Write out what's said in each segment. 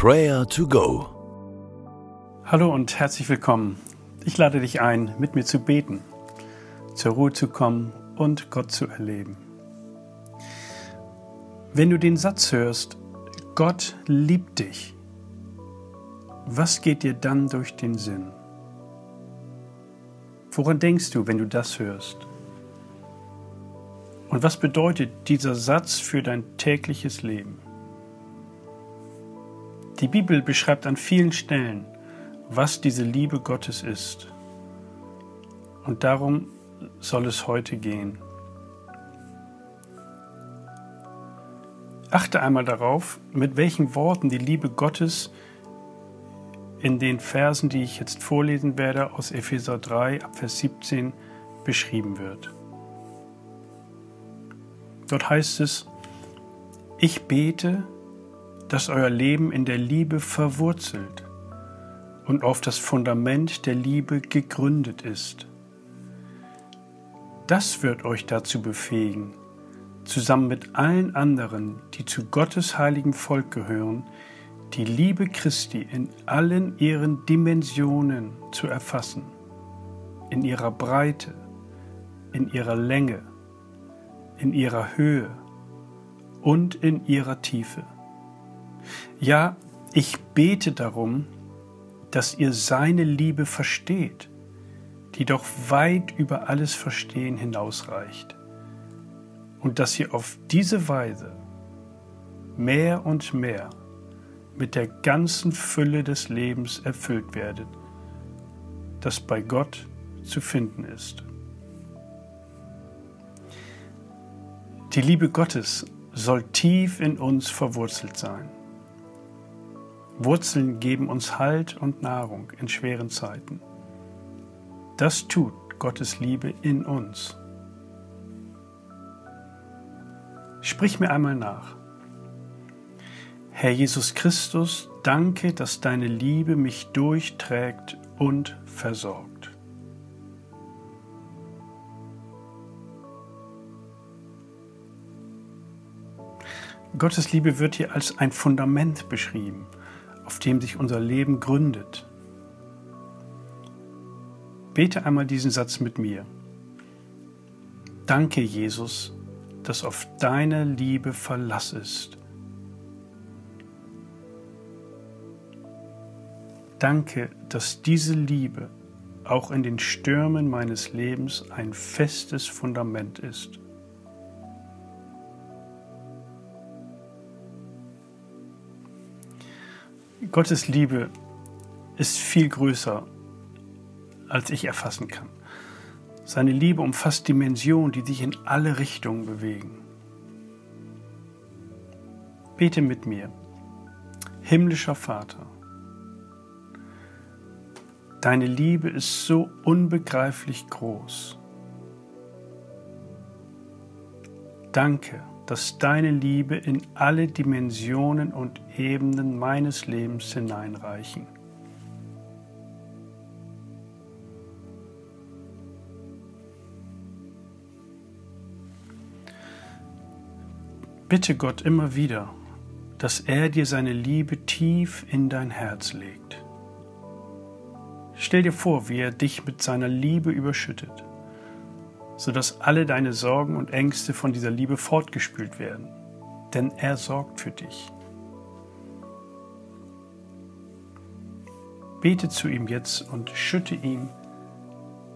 Prayer to Go. Hallo und herzlich willkommen. Ich lade dich ein, mit mir zu beten, zur Ruhe zu kommen und Gott zu erleben. Wenn du den Satz hörst, Gott liebt dich, was geht dir dann durch den Sinn? Woran denkst du, wenn du das hörst? Und was bedeutet dieser Satz für dein tägliches Leben? Die Bibel beschreibt an vielen Stellen, was diese Liebe Gottes ist. Und darum soll es heute gehen. Achte einmal darauf, mit welchen Worten die Liebe Gottes in den Versen, die ich jetzt vorlesen werde, aus Epheser 3 ab Vers 17 beschrieben wird. Dort heißt es, ich bete, dass euer Leben in der Liebe verwurzelt und auf das Fundament der Liebe gegründet ist. Das wird euch dazu befähigen, zusammen mit allen anderen, die zu Gottes heiligen Volk gehören, die Liebe Christi in allen ihren Dimensionen zu erfassen, in ihrer Breite, in ihrer Länge, in ihrer Höhe und in ihrer Tiefe. Ja, ich bete darum, dass ihr seine Liebe versteht, die doch weit über alles Verstehen hinausreicht, und dass ihr auf diese Weise mehr und mehr mit der ganzen Fülle des Lebens erfüllt werdet, das bei Gott zu finden ist. Die Liebe Gottes soll tief in uns verwurzelt sein. Wurzeln geben uns Halt und Nahrung in schweren Zeiten. Das tut Gottes Liebe in uns. Sprich mir einmal nach. Herr Jesus Christus, danke, dass deine Liebe mich durchträgt und versorgt. Gottes Liebe wird hier als ein Fundament beschrieben, auf dem sich unser Leben gründet. Bete einmal diesen Satz mit mir. Danke, Jesus, dass auf deine Liebe Verlass ist Danke, dass diese Liebe auch in den Stürmen meines Lebens ein festes Fundament ist. Gottes Liebe ist viel größer, als ich erfassen kann. Seine Liebe umfasst Dimensionen, die sich in alle Richtungen bewegen. Bete mit mir. Himmlischer Vater, Deine Liebe ist so unbegreiflich groß. Danke, dass deine Liebe in alle Dimensionen und Ebenen meines Lebens hineinreichen. Bitte Gott immer wieder, dass er dir seine Liebe tief in dein Herz legt. Stell dir vor, wie er dich mit seiner Liebe überschüttet, sodass alle deine Sorgen und Ängste von dieser Liebe fortgespült werden, denn er sorgt für dich. Bete zu ihm jetzt und schütte ihm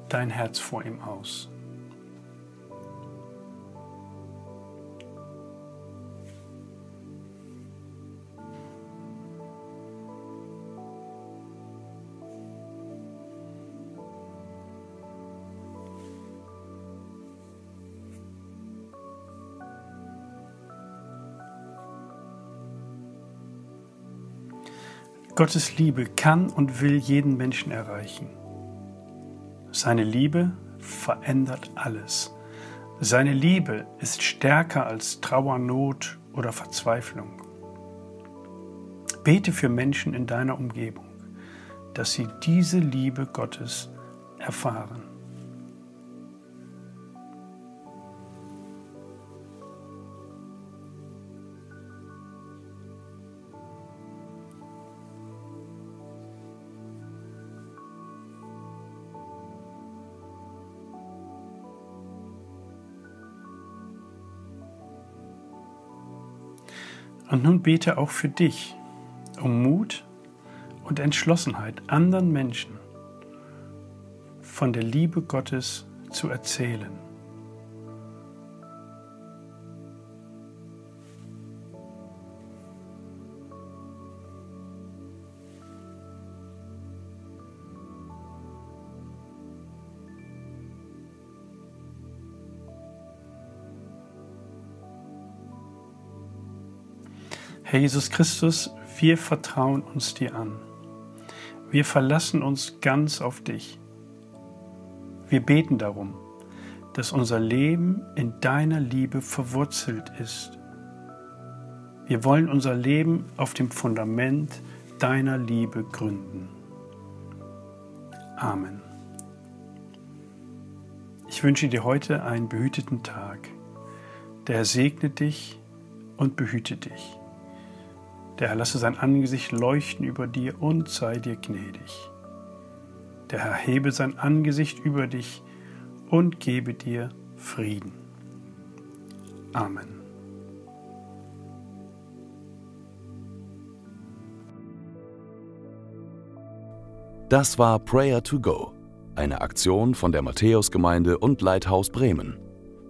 dein Herz vor ihm aus. Gottes Liebe kann und will jeden Menschen erreichen. Seine Liebe verändert alles. Seine Liebe ist stärker als Trauer, Not oder Verzweiflung. Bete für Menschen in deiner Umgebung, dass sie diese Liebe Gottes erfahren. Und nun bete auch für dich um Mut und Entschlossenheit, anderen Menschen von der Liebe Gottes zu erzählen. Herr Jesus Christus, wir vertrauen uns dir an. Wir verlassen uns ganz auf dich. Wir beten darum, dass unser Leben in deiner Liebe verwurzelt ist. Wir wollen unser Leben auf dem Fundament deiner Liebe gründen. Amen. Ich wünsche dir heute einen behüteten Tag. Der Herr segne dich und behüte dich. Der Herr lasse sein Angesicht leuchten über dir und sei dir gnädig. Der Herr hebe sein Angesicht über dich und gebe dir Frieden. Amen. Das war Prayer to Go, eine Aktion von der Matthäusgemeinde und Leithaus Bremen.